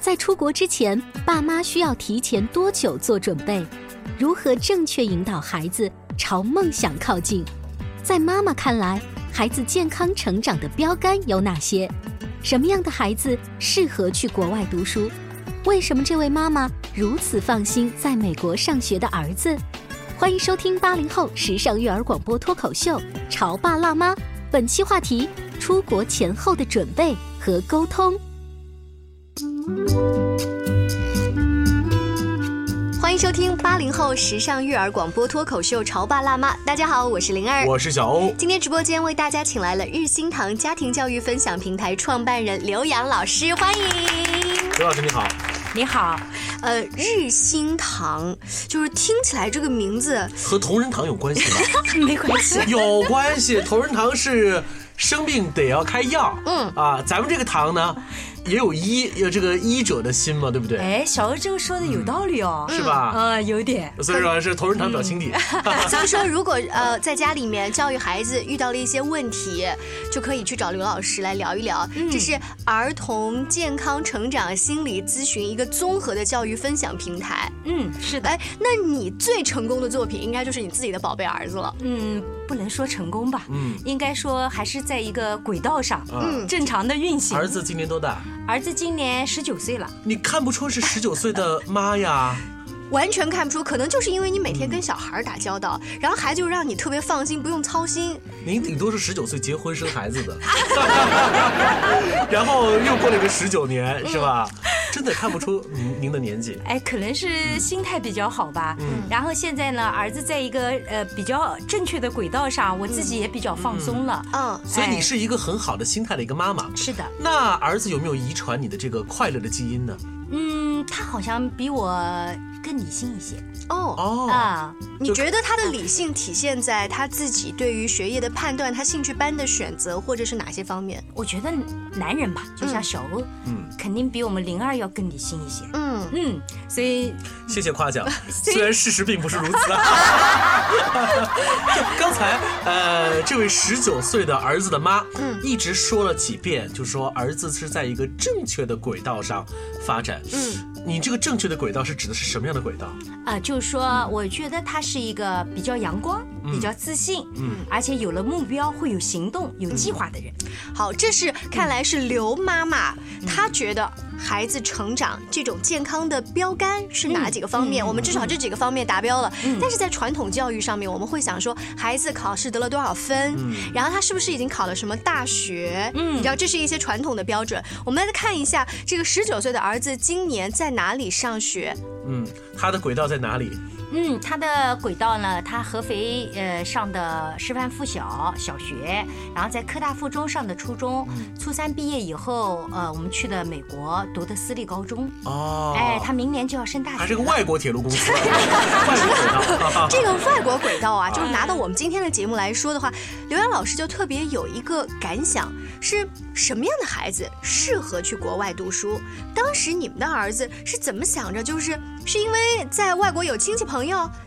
在出国之前，爸妈需要提前多久做准备？如何正确引导孩子朝梦想靠近？在妈妈看来，孩子健康成长的标杆有哪些？什么样的孩子适合去国外读书？为什么这位妈妈如此放心在美国上学的儿子？欢迎收听八零后时尚育儿广播脱口秀《潮爸辣妈》，本期话题：出国前后的准备和沟通。欢迎收听八零后时尚育儿广播脱口秀《潮爸辣妈》。大家好，我是灵儿，我是小欧。今天直播间为大家请来了日新堂家庭教育分享平台创办人刘洋老师，欢迎。刘老师你好，你好，呃，日新堂就是听起来这个名字和同仁堂有关系吗？没关系。有关系，同仁堂是生病得要开药，嗯啊，咱们这个堂呢也有医，有这个医者的心嘛，对不对？哎，小欧这个说的有道理哦，是吧？呃，有点。所以说是同仁堂表亲弟。所以说，如果呃在家里面教育孩子遇到了一些问题，就可以去找刘老师来聊一聊。这是儿童健康成长心理咨询一个综合的教育分享平台。嗯，是的。哎，那你最成功的作品应该就是你自己的宝贝儿子了。嗯，不能说成功吧，嗯应该说还是在一个轨道上，嗯正常的运行。儿子今年多大？儿子今年十九岁了，你看不出是十九岁的妈呀？完全看不出，可能就是因为你每天跟小孩儿打交道，然后孩子就让你特别放心，不用操心。您顶多是十九岁结婚生孩子的，然后又过了一个十九年，是吧？真的看不出您您的年纪。哎，可能是心态比较好吧。嗯然后现在呢，儿子在一个呃比较正确的轨道上，我自己也比较放松了。嗯，所以你哎是一个很好的心态的一个妈妈。是的，那儿子有没有遗传你的这个快乐的基因呢？嗯，他好像比我更理性一些哦。哦，啊。你觉得他的理性体现在他自己对于学业的判断，他兴趣班的选择，或者是哪些方面？我觉得男人吧，就像小欧，嗯，肯定比我们灵儿要更理性一些。嗯，嗯，所以谢谢夸奖，虽然事实并不是如此。啊 就刚才，呃，这位十九岁的儿子的妈，嗯一直说了几遍，就说儿子是在一个正确的轨道上发展。嗯，你这个正确的轨道是指的是什么样的轨道？啊、就是说，我觉得它是一个比较阳光、比较自信，嗯而且有了目标、会有行动、有计划的人。好，这是看来是刘妈妈，嗯她觉得孩子成长这种健康的标杆是哪几个方面？我们至少这几个方面达标了。嗯但是在传统教育上面，我们会想说，孩子考试得了多少分，然后他是不是已经考了什么大学？嗯你知道这是一些传统的标准。我们来看一下这个十九岁的儿子今年在哪里上学？嗯，他的轨道在哪里？嗯，他的轨道呢，他合肥呃上的师范附小小学，然后在科大附中上的初中，初三毕业以后，呃，我们去的美国读的私立高中。哦，哎，他明年就要升大学了。还是个外国铁路公司，外国轨道。这个外国轨道啊，就是拿到我们今天的节目来说的话，刘洋老师就特别有一个感想，是什么样的孩子适合去国外读书？当时你们的儿子是怎么想着？就是是因为在外国有亲戚朋友，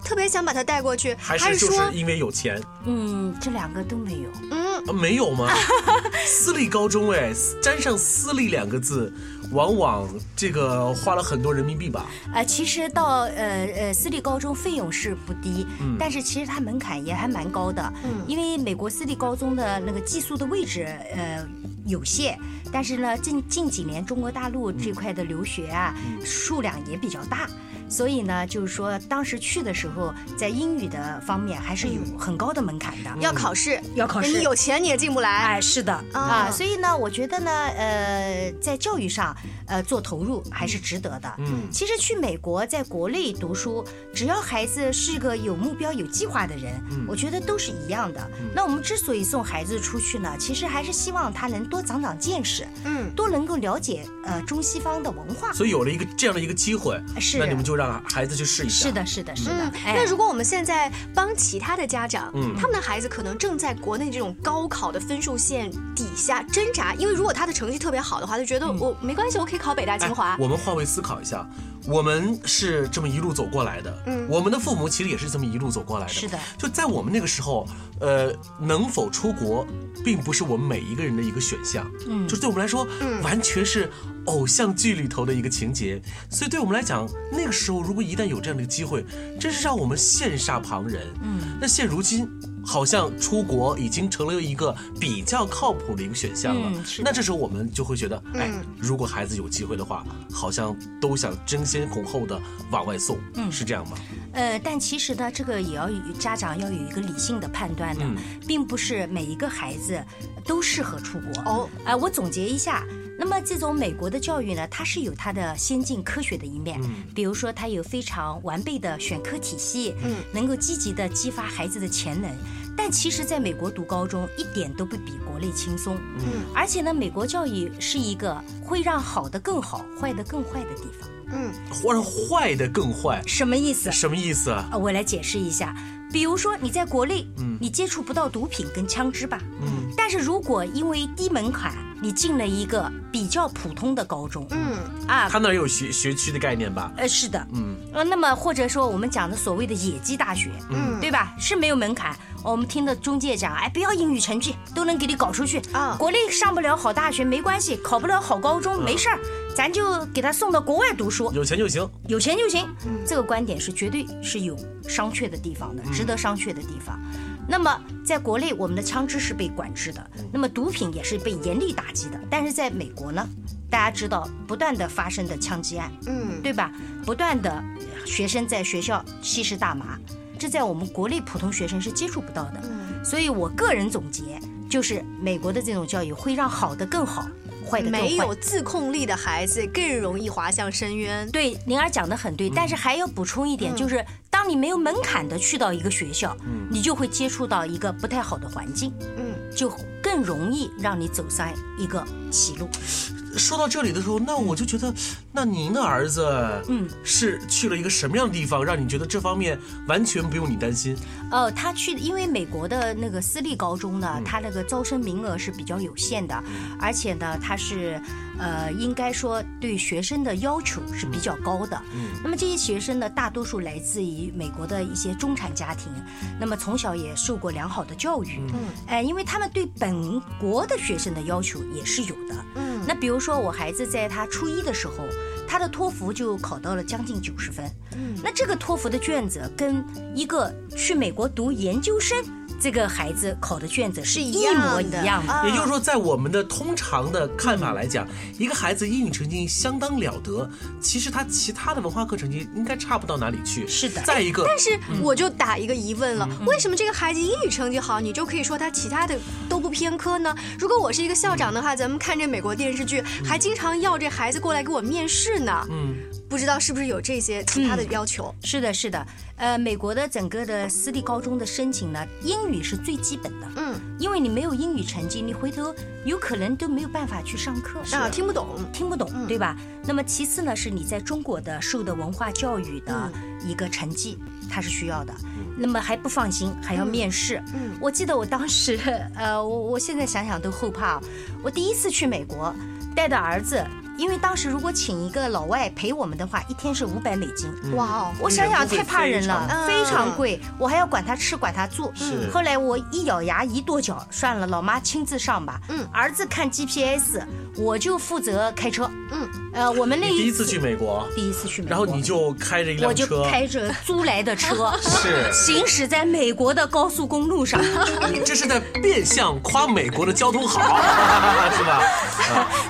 特别想把他带过去，还是就是说，因为有钱？嗯，这两个都没有。嗯，啊没有吗？私立高中哎，沾上“私立”两个字，往往这个花了很多人民币吧？呃，其实到呃呃私立高中费用是不低，但是其实它门槛也还蛮高的。嗯因为美国私立高中的那个寄宿的位置，呃。有限，但是呢，近近几年中国大陆这块的留学啊，数量也比较大，所以呢，就是说当时去的时候，在英语的方面还是有很高的门槛的。要考试，要考试你有钱你也进不来。哎，是的啊啊，所以呢，我觉得呢，呃，在教育上，呃，做投入还是值得的。嗯其实去美国，在国内读书，只要孩子是个有目标、有计划的人，我觉得都是一样的。那我们之所以送孩子出去呢，其实还是希望他能多长长见识，嗯，多能够了解呃中西方的文化。所以有了一个这样的一个机会，是那你们就让孩子去试一下。是的，是的，是的。嗯，哎那如果我们现在帮其他的家长，嗯他们的孩子可能正在国内这种高考的分数线底下挣扎，因为如果他的成绩特别好的话，就觉得我没关系，我可以考北大清华哎。我们换位思考一下，我们是这么一路走过来的，嗯我们的父母其实也是这么一路走过来的。是的就在我们那个时候，呃，能否出国，并不是我们每一个人的一个选项，嗯就是对我们来说，完全是偶像剧里头的一个情节。所以对我们来讲，那个时候如果一旦有这样的一个机会，真是让我们羡煞旁人。嗯，那现如今。好像出国已经成了一个比较靠谱的一个选项了。嗯是那这时候我们就会觉得，哎，嗯如果孩子有机会的话，好像都想争先恐后的往外送，嗯是这样吗？呃，但其实呢，这个也要有家长要有一个理性的判断的，嗯并不是每一个孩子都适合出国。哦，呃，我总结一下，那么这种美国的教育呢，它是有它的先进科学的一面，嗯比如说它有非常完备的选科体系，嗯，能够积极的激发孩子的潜能。但其实，在美国读高中一点都不比国内轻松，嗯，而且呢，美国教育是一个会让好的更好，坏的更坏的地方。嗯，或者坏的更坏，什么意思？什么意思啊？啊，我来解释一下。比如说你在国内，嗯。你接触不到毒品跟枪支吧，嗯，但是如果因为低门槛，你进了一个比较普通的高中，嗯，啊，他那儿有学学区的概念吧？呃，是的，嗯，呃，那么或者说我们讲的所谓的野鸡大学，嗯。对吧？是没有门槛。我们听的中介讲，哎，不要英语成绩，都能给你搞出去。啊。国内上不了好大学没关系，考不了好高中、没事儿，咱就给他送到国外读书，有钱就行。有钱就行。嗯这个观点是绝对是有商榷的地方的，值得商榷的地方。那么，在国内，我们的枪支是被管制的，那么毒品也是被严厉打击的。但是在美国呢，大家知道不断的发生的枪击案，嗯，对吧？不断的学生在学校吸食大麻，这在我们国内普通学生是接触不到的。所以我个人总结就是，美国的这种教育会让好的更好，坏的坏。没有自控力的孩子更容易滑向深渊。对，灵儿讲的很对，但是还要补充一点，就是当你没有门槛的去到一个学校，你就会接触到一个不太好的环境，嗯，就更容易让你走上一个歧路。说到这里的时候，那我就觉得，那您的儿子，嗯，是去了一个什么样的地方，让你觉得这方面完全不用你担心？呃，他去，因为美国的那个私立高中呢，嗯它那个招生名额是比较有限的，而且呢，它是，呃，应该说对学生的要求是比较高的。嗯那么这些学生呢，大多数来自于美国的一些中产家庭，那么从小也受过良好的教育，嗯，哎、因为他们对本国的学生的要求也是有的。嗯，那比如说我孩子在他初一的时候，他的托福就考到了将近九十分。嗯那这个托福的卷子跟一个去美国读研究生这个孩子考的卷子是一模一样的。啊也就是说，在我们的通常的看法来讲，一个孩子英语成绩相当了得，其实他其他的文化课成绩应该差不到哪里去。是的再一个，但是我就打一个疑问了，嗯为什么这个孩子英语成绩好，你就可以说他其他的都不偏科呢？如果我是一个校长的话，咱们看这美国电视剧，还经常要这孩子过来给我面试呢。嗯，不知道是不是有这些其他的要求？是的，是的，呃，美国的整个的私立高中的申请呢，英语是最基本的，嗯，因为你没有英语成绩，你回头有可能都没有办法去上课，啊，听不懂。听不懂，对吧？那么其次呢，是你在中国的受的文化教育的一个成绩，它是需要的。那么还不放心，还要面试。嗯我记得我当时，呃，我我现在想想都后怕。我第一次去美国，带着儿子，因为当时如果请一个老外陪我们的话，一天是五百美金。哇哦，我想想太怕人了，嗯非常贵，我还要管他吃管他住。是后来我一咬牙一跺脚，算了，老妈亲自上吧。嗯儿子看 GPS，我就负责开车。嗯呃，我们那一次去美国，第一次去美国，然后你就开着一辆车我就开着租来的车，是行驶在美国的高速公路上。你 这是在变相夸美国的交通好，是吧？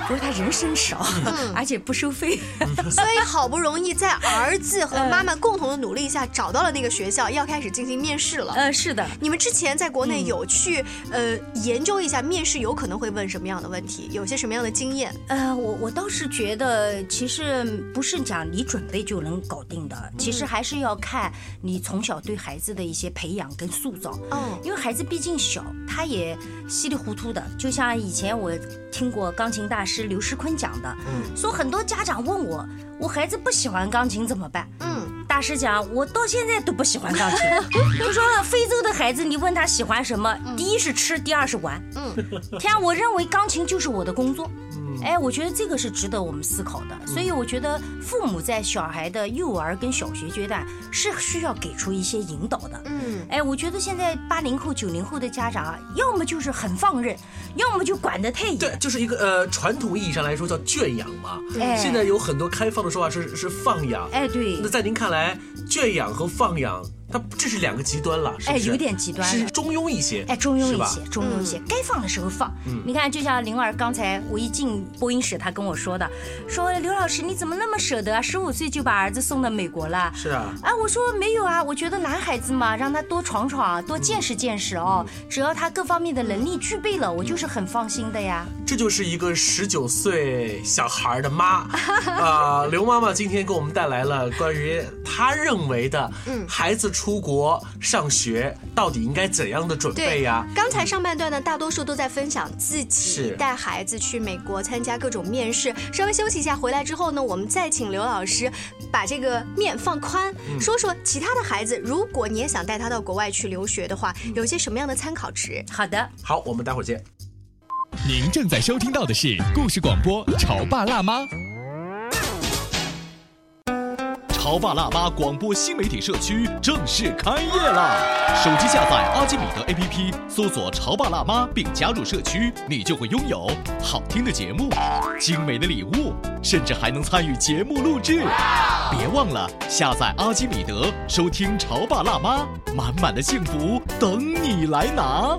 不是他人生少，而且不收费。所以好不容易在儿子和妈妈共同的努力下找到了那个学校，要开始进行面试了。呃，是的，你们之前在国内有去、呃研究一下面试有可能会问什么样的问题，有些什么样的经验？呃，我我倒是觉得，其实不是讲你准备就能搞定的，其实还是要看你从小对孩子的一些培养跟塑造。哦因为孩子毕竟小，他也稀里糊涂的，就像以前我听过钢琴大师刘诗坤讲的，说很多家长问我，我孩子不喜欢钢琴怎么办？嗯，大师讲，我到现在都不喜欢钢琴。就说非洲的孩子，你问他喜欢什么，第一是吃，第二是玩。嗯，天啊，我认为钢琴就是我的工作。哎，我觉得这个是值得我们思考的。所以我觉得父母在小孩的幼儿跟小学阶段是需要给出一些引导的。嗯，哎，我觉得现在八零后、九零后的家长啊，要么就是很放任，要么就管得太严对，。就是一个呃传统意义上来说叫圈养嘛。哎现在有很多开放的说法是是放养。哎，对那，在您看来，圈养和放养，它这是两个极端了，是不是？哎有点极端了是中庸一些。哎，中庸一些，中庸一些，该放的时候放。你看，就像灵儿刚才我一进播音室，她跟我说的，说刘老师你怎么那么舍得啊？十五岁就把儿子送到美国了。是啊。啊，我说没有啊，我觉得男孩子嘛，让他多闯闯，多见识见识哦。只要他各方面的能力具备了，我就是很放心的呀。这就是一个十九岁小孩的妈啊、刘妈妈今天给我们带来了关于她认为的，孩子出国上学到底应该怎样的准备呀、刚才上半段呢，大多数都在分享自己带孩子去美国参加各种面试。稍微休息一下，回来之后呢，我们再请刘老师把这个面放宽，说说其他的孩子，如果你也想带他到国外去留学的话，有些什么样的参考值？好的，好，我们待会儿见。您正在收听到的是故事广播《潮爸辣妈》。潮爸辣妈广播新媒体社区正式开业啦！手机下载阿基米德 APP，搜索“潮爸辣妈”并加入社区，你就会拥有好听的节目、精美的礼物，甚至还能参与节目录制。别忘了下载阿基米德，收听《潮爸辣妈》，满满的幸福等你来拿。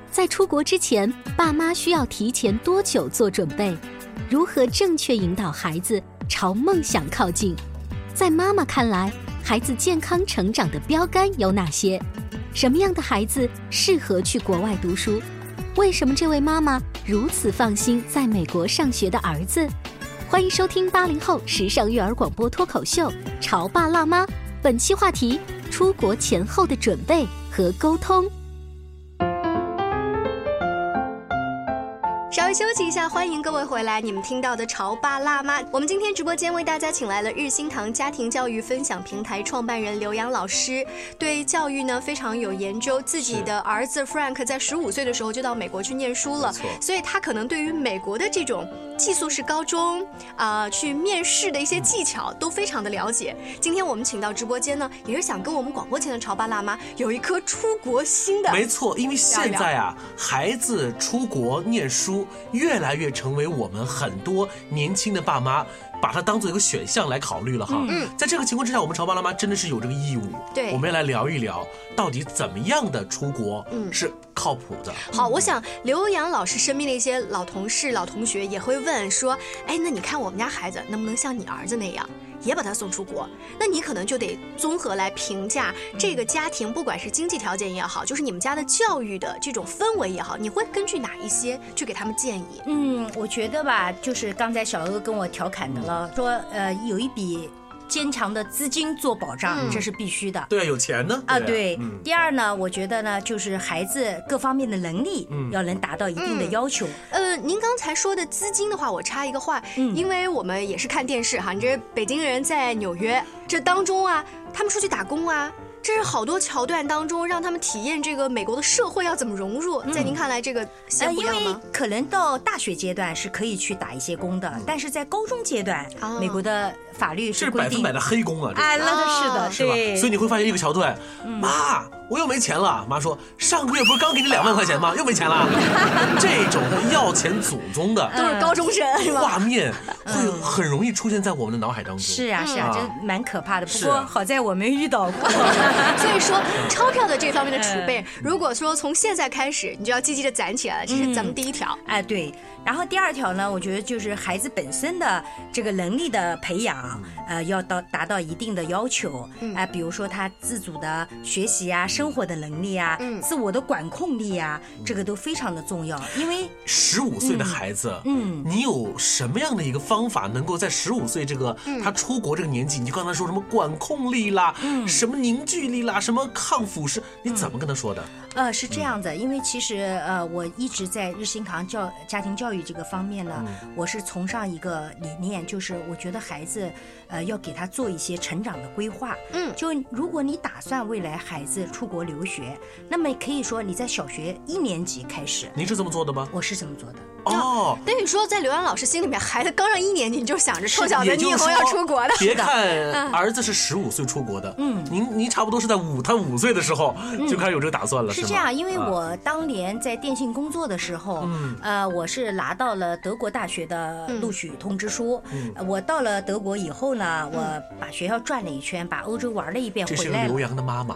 在出国之前，爸妈需要提前多久做准备？如何正确引导孩子朝梦想靠近？在妈妈看来，孩子健康成长的标杆有哪些？什么样的孩子适合去国外读书？为什么这位妈妈如此放心在美国上学的儿子？欢迎收听八零后时尚育儿广播脱口秀《潮爸辣妈》，本期话题：出国前后的准备和沟通。微休息一下，欢迎各位回来。你们听到的潮爸辣妈，我们今天直播间为大家请来了日新堂家庭教育分享平台创办人刘洋老师，对教育呢非常有研究。自己的儿子 Frank 在十五岁的时候就到美国去念书了，所以他可能对于美国的这种寄宿式高中啊、去面试的一些技巧都非常的了解。今天我们请到直播间呢，也是想跟我们广播前的潮爸辣妈有一颗出国心的。没错，因为现在啊，孩子出国念书越来越成为我们很多年轻的爸妈把它当做一个选项来考虑了哈。嗯在这个情况之下，我们潮爸辣妈真的是有这个义务，对我们要来聊一聊到底怎么样的出国嗯是靠谱的。好，我想刘洋老师身边的一些老同事、老同学也会问说，哎，那你看我们家孩子能不能像你儿子那样，也把他送出国？那你可能就得综合来评价这个家庭，不管是经济条件也好，就是你们家的教育的这种氛围也好，你会根据哪一些去给他们建议？嗯，我觉得吧，就是刚才小欧跟我调侃的了，说呃有一笔坚强的资金做保障，嗯这是必须的。对啊，有钱呢啊，对。嗯第二呢，我觉得呢，就是孩子各方面的能力嗯要能达到一定的要求。呃，您刚才说的资金的话，我插一个话，嗯因为我们也是看电视哈，你这北京人在纽约这当中啊，他们出去打工啊。这是好多桥段当中让他们体验这个美国的社会要怎么融入，在您看来这个呃，先不因为要吗？可能到大学阶段是可以去打一些工的，但是在高中阶段，哦美国的法律是是规定百分百的黑工啊！这哎，那是哦的，是吧？对，所以你会发现一个桥段，妈，我又没钱了。妈说上个月不是刚给你两万块钱吗？又没钱了。这种的要钱祖宗的都是高中生是吧？画面，会很容易出现在我们的脑海当中。是啊，是啊，嗯这蛮可怕的。不过好在我没遇到过。所以说，钞票的这方面的储嗯备，如果说从现在开始，你就要积极的攒起来了，这是咱们第一条。哎，对。然后第二条呢，我觉得就是孩子本身的这个能力的培养，呃，要到达到一定的要求。嗯。啊、比如说他自主的学习啊，生活的能力啊，嗯。自我的管控力啊，这个都非常的重要。因为十五岁的孩子，嗯。你有什么样的一个方法，能够在十五岁这个嗯。他出国这个年纪，你就刚才说什么管控力啦，嗯。什么凝聚力啦，什么抗腐蚀，你怎么跟他说的？呃，是这样的，因为其实呃，我一直在日新堂教家庭教育这个方面呢，我是崇尚一个理念，就是我觉得孩子，呃，要给他做一些成长的规划。嗯。就如果你打算未来孩子出国留学，那么可以说你在小学一年级开始，您是这么做的吗？我是这么做的。哦，等于说，在刘洋老师心里面，孩子刚上一年级，你就想着臭小子，你以后要出国的。别看儿子是十五岁出国的，嗯，您您差不多是在五他五岁的时候就开始有这个打算了，吗是这样，因为啊我当年在电信工作的时候，嗯。呃，我是拿到了德国大学的录取通知书。我到了德国以后呢，我把学校转了一圈，把欧洲玩了一遍，这是刘回来刘。洋的妈妈，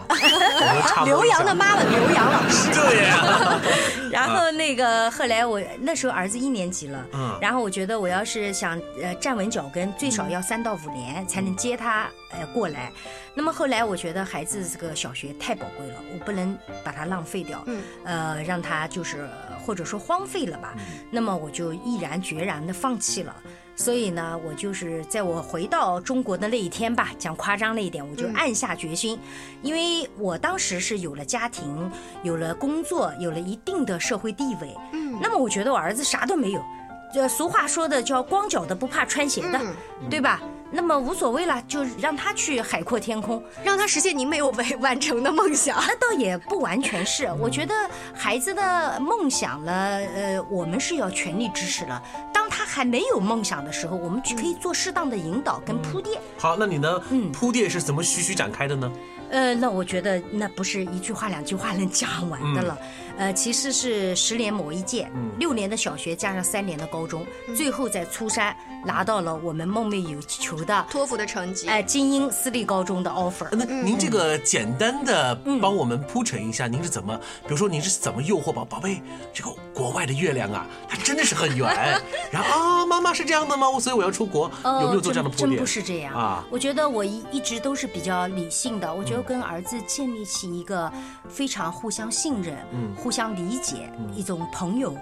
刘洋的妈妈 刘洋老师，对呀，然后那个后来我那时候儿子一年级了，嗯。然后我觉得我要是想呃站稳脚跟，最少要三到五年才能接他呃过来。那么后来我觉得孩子这个小学太宝贵了，我不能把它浪费掉，嗯。呃，让他就是或者说荒废了吧。那么我就毅然决然的放弃了。所以呢，我就是在我回到中国的那一天吧，讲夸张了一点，我就暗下决心，因为我当时是有了家庭，有了工作，有了一定的社会地位。嗯那么我觉得我儿子啥都没有，这俗话说的叫光脚的不怕穿鞋的，嗯对吧？那么无所谓了，就让他去海阔天空。让他实现您没有完完成的梦想。那倒也不完全是，我觉得孩子的梦想呢，呃，我们是要全力支持了。当他还没有梦想的时候，我们就可以做适当的引导跟铺垫。好，那你呢？嗯铺垫是怎么徐徐展开的呢？呃，那我觉得那不是一句话两句话能讲完的了，呃，其实是十年磨一剑，六年的小学加上三年的高中，最后在初三拿到了我们梦寐以求的托福的成绩，哎、精英私立高中的 offer。那您这个简单的嗯。帮我们铺陈一下，您是怎么，比如说您是怎么诱惑宝宝贝，这个国外的月亮啊，它真的是很圆，然后啊，妈妈是这样的吗？所以我要出国，有没有做这样的铺垫？真真不是这样。啊。我觉得我一一直都是比较理性的，我觉得跟儿子建立起一个非常互相信任、嗯互相理解、一种朋友，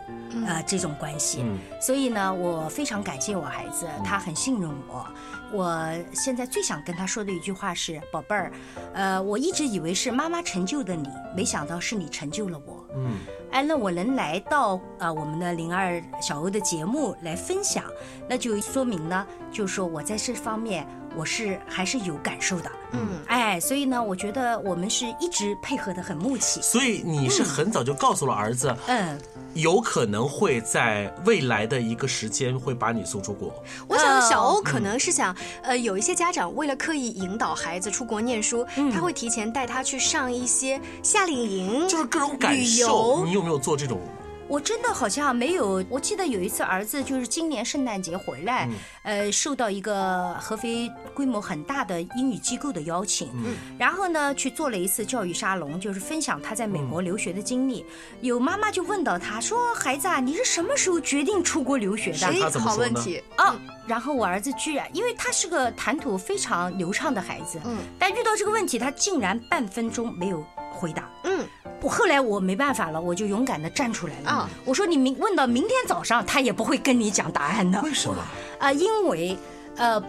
呃，这种关系。嗯所以呢，我非常感谢我孩子，他很信任我。我现在最想跟他说的一句话是：“宝贝儿，呃，我一直以为是妈妈成就的你，没想到是你成就了我。”嗯哎，那我能来到呃我们的零二小欧的节目来分享，那就说明呢，就是说我在这方面我是还是有感受的。嗯，哎，所以呢，我觉得我们是一直配合的很默契。所以你是很早就告诉了儿子，嗯，有可能会在未来的一个时间会把你送出国。我想小欧嗯可能是想，呃，有一些家长为了刻意引导孩子出国念书，嗯他会提前带他去上一些夏令营，就是各种感旅受，游你有没有做这种我真的好像没有，我记得有一次儿子就是今年圣诞节回来，呃，受到一个合肥规模很大的英语机构的邀请，然后呢去做了一次教育沙龙，就是分享他在美国留学的经历。有妈妈就问到他说：“孩子啊，你是什么时候决定出国留学的？”他怎么说呢？哦，然后我儿子居然，因为他是个谈吐非常流畅的孩子，嗯，但遇到这个问题，他竟然半分钟没有回答，嗯。我后来我没办法了，我就勇敢的站出来了。啊，我说你明问到明天早上，他也不会跟你讲答案的。为什么？啊，因为，呃，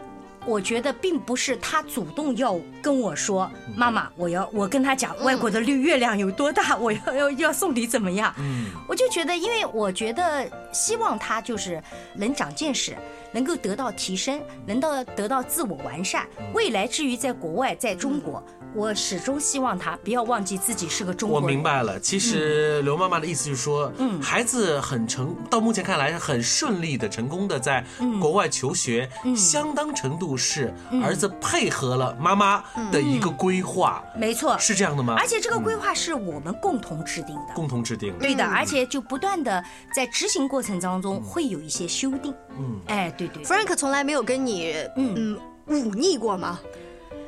我觉得并不是他主动要跟我说，妈妈，我要我跟他讲外国的绿月亮有多大，我要要要送礼怎么样？嗯，我就觉得，因为我觉得希望他就是能长见识，能够得到提升，能到得到自我完善。未来至于在国外，在中国。我始终希望他不要忘记自己是个中国人。我明白了，其实刘妈妈的意思就是说，嗯，孩子很成，到目前看来很顺利的、成功的在国外求学，相当程度是儿子配合了妈妈的一个规划。没错，是这样的吗？而且这个规划是我们共同制定的，共同制定。对的，而且就不断的在执行过程当中会有一些修订。嗯，哎，对对，Frank 从来没有跟你嗯忤逆过吗？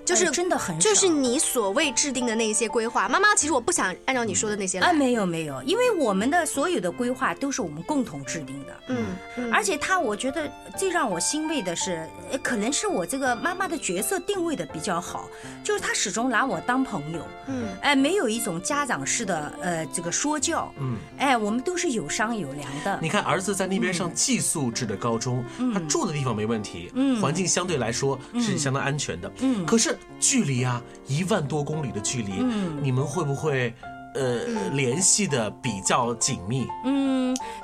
就是真的很，就是你所谓制定的那些规划，妈妈其实我不想按照你说的那些来。啊，没有没有，因为我们的所有的规划都是我们共同制定的。嗯，而且他，我觉得最让我欣慰的是，可能是我这个妈妈的角色定位的比较好，就是他始终拿我当朋友。嗯，哎，没有一种家长式的呃这个说教。嗯，哎，我们都是有商有量的。你看儿子在那边上寄宿制的高中，他住的地方没问题，嗯，环境相对来说是相当安全的。嗯，可是。距离啊，一万多公里的距离，你们会不会？呃，联系的比较紧密。嗯，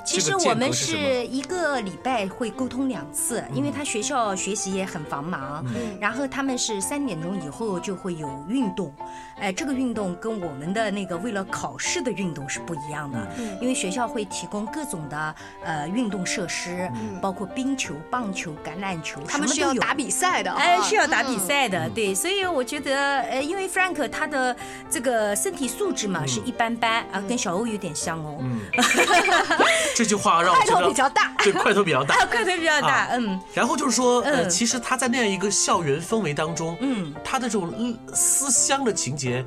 其实我们是一个礼拜会沟通两次，因为他学校学习也很繁忙。嗯，然后他们是三点钟以后就会有运动，哎，这个运动跟我们的那个为了考试的运动是不一样的。嗯，因为学校会提供各种的呃运动设施，包括冰球、棒球、橄榄球，他们是要打比赛的。哎，是要打比赛的，对。所以我觉得，呃，因为 Frank 他的这个身体素质嘛是。一般般啊，跟小欧有点像哦。嗯，这句话让我块头比较大，对，块头比较大，块头比较大。嗯，然后就是说，呃，其实他在那样一个校园氛围当中，嗯，他的这种思乡的情节。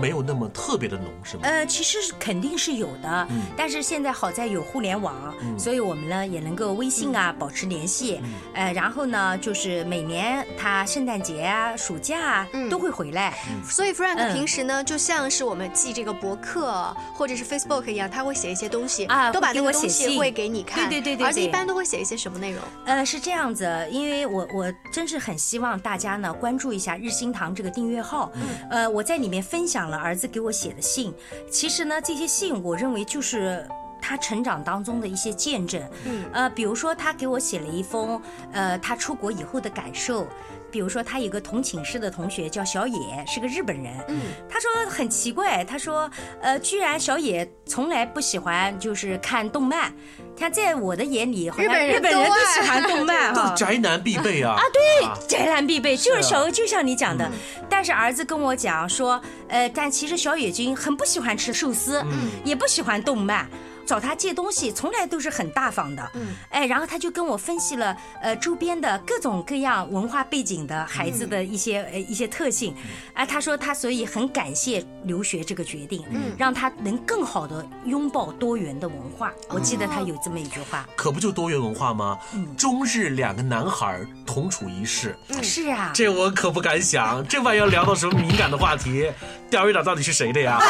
没有那么特别的浓，是吗？呃，其实肯定是有的，但是现在好在有互联网，所以我们呢也能够微信啊保持联系。呃，然后呢，就是每年他圣诞节啊、暑假啊都会回来。所以 Frank 平时呢，就像是我们记这个博客或者是 Facebook 一样，他会写一些东西啊，都把那个东西会给你看。对对对对，而且一般都会写一些什么内容？呃，是这样子，因为我我真是很希望大家呢关注一下日新堂这个订阅号。呃，我在里面分。讲了儿子给我写的信，其实呢，这些信我认为就是他成长当中的一些见证。嗯，呃，比如说他给我写了一封，呃，他出国以后的感受。比如说他有个同寝室的同学叫小野，是个日本人。嗯，他说很奇怪，他说，呃，居然小野从来不喜欢就是看动漫。他在我的眼里，日本日本人都喜欢动漫哈，宅男必备啊。啊，对，宅男必备，就是小欧，就像你讲的。但是儿子跟我讲说，呃，但其实小野君很不喜欢吃寿司，也不喜欢动漫。找他借东西从来都是很大方的，嗯，哎，然后他就跟我分析了，呃，周边的各种各样文化背景的孩子的一些呃一些特性，哎，他说他所以很感谢留学这个决定，嗯，让他能更好的拥抱多元的文化。我记得他有这么一句话，可不就多元文化吗？嗯，中日两个男孩同处一室，是啊，这我可不敢想，这万一要聊到什么敏感的话题，钓鱼岛到底是谁的呀？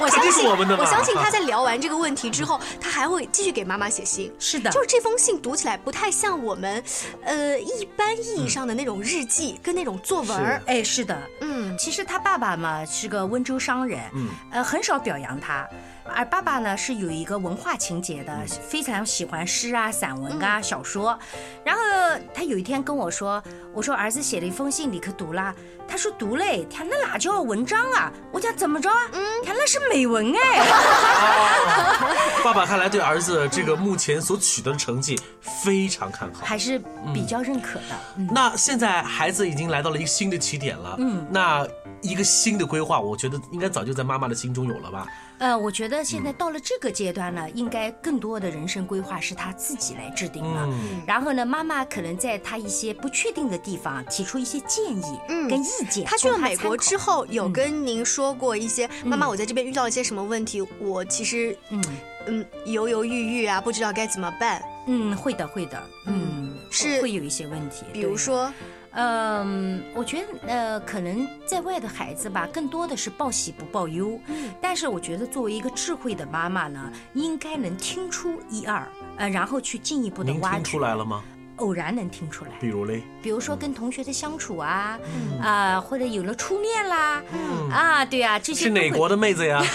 我相信我相信他在聊完这个问题之后，他还会继续给妈妈写信。是的，就是这封信读起来不太像我们，呃，一般意义上的那种日记跟那种作文。哎，是的，嗯，其实他爸爸嘛是个温州商人，嗯，呃，很少表扬他。而爸爸呢是有一个文化情节的，非常喜欢诗啊、散文啊、小说。然后他有一天跟我说：“我说儿子写了一封信，你可读了？”他说：“读嘞。”他那哪叫文章啊？我讲怎么着啊？嗯，他那是美文哎。爸爸看来对儿子这个目前所取得的成绩非常看好，还是比较认可的。那现在孩子已经来到了一个新的起点了。嗯，那。一个新的规划，我觉得应该早就在妈妈的心中有了吧。呃，我觉得现在到了这个阶段呢，应该更多的人生规划是他自己来制定了。然后呢，妈妈可能在他一些不确定的地方提出一些建议跟意见。他去了美国之后，有跟您说过一些，妈妈，我在这边遇到了一些什么问题？我其实嗯嗯犹犹豫豫啊，不知道该怎么办。嗯，会的，会的，嗯，是会有一些问题，比如说。嗯，我觉得呃，可能在外的孩子吧，更多的是报喜不报忧。嗯，但是我觉得作为一个智慧的妈妈呢，应该能听出一二，呃，然后去进一步的挖掘。听出来了吗？偶然能听出来，比如嘞，比如说跟同学的相处啊，啊，或者有了初恋啦，啊，对啊，这些是哪国的妹子呀？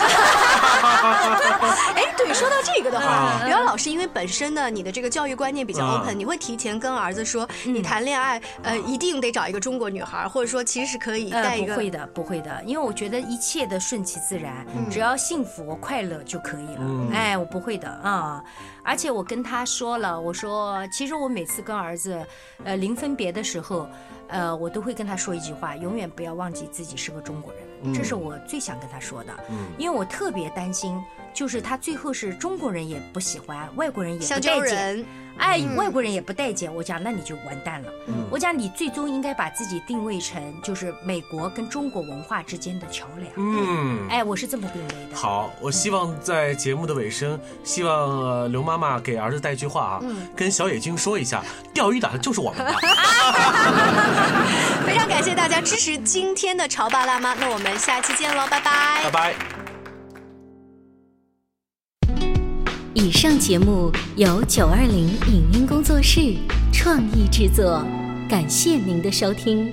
哎，对，说到这个的话，刘洋老师，因为本身呢，你的这个教育观念比较 open，你会提前跟儿子说，你谈恋爱，呃，一定得找一个中国女孩，或者说其实是可以带一个，不会的，不会的，因为我觉得一切的顺其自然，只要幸福快乐就可以了。哎，我不会的啊。而且我跟他说了，我说其实我每次跟儿子，呃，临分别的时候，呃，我都会跟他说一句话，永远不要忘记自己是个中国人，这是我最想跟他说的，嗯因为我特别担心。就是他最后是中国人也不喜欢，外国人也不待见，哎，外国人也不待见。我讲那你就完蛋了。我讲你最终应该把自己定位成就是美国跟中国文化之间的桥梁。嗯，哎，我是这么定位的。好，我希望在节目的尾声，希望刘妈妈给儿子带句话啊，跟小野君说一下，钓鱼岛就是我们的。非常感谢大家支持今天的潮爸辣妈，那我们下期见喽，拜拜，拜拜。以上节目由九二零影音工作室创意制作，感谢您的收听。